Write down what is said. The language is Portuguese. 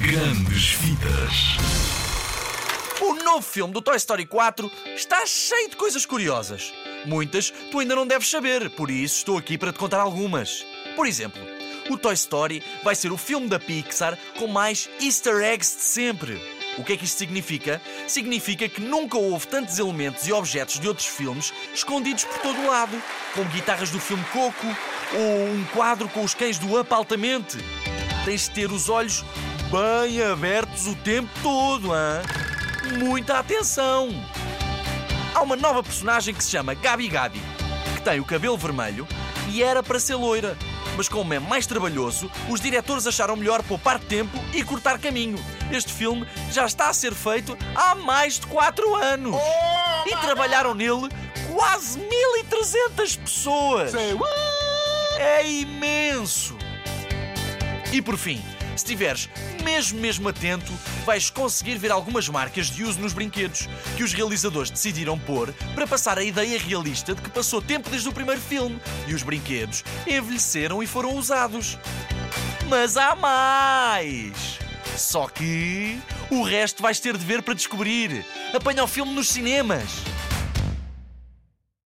Grandes Vidas. O novo filme do Toy Story 4 está cheio de coisas curiosas. Muitas tu ainda não deves saber, por isso estou aqui para te contar algumas. Por exemplo, o Toy Story vai ser o filme da Pixar com mais easter eggs de sempre. O que é que isto significa? Significa que nunca houve tantos elementos e objetos de outros filmes escondidos por todo o lado, como guitarras do filme Coco ou um quadro com os cães do Up Altamente. Tens de ter os olhos bem abertos o tempo todo, hein? Muita atenção! Há uma nova personagem que se chama Gabi Gabi, que tem o cabelo vermelho e era para ser loira. Mas como é mais trabalhoso, os diretores acharam melhor poupar tempo e cortar caminho. Este filme já está a ser feito há mais de 4 anos. E trabalharam nele quase 1300 pessoas. É imenso! E por fim, se estiveres mesmo mesmo atento, vais conseguir ver algumas marcas de uso nos brinquedos que os realizadores decidiram pôr para passar a ideia realista de que passou tempo desde o primeiro filme e os brinquedos envelheceram e foram usados. Mas há mais! Só que o resto vais ter de ver para descobrir. Apanha o filme nos cinemas.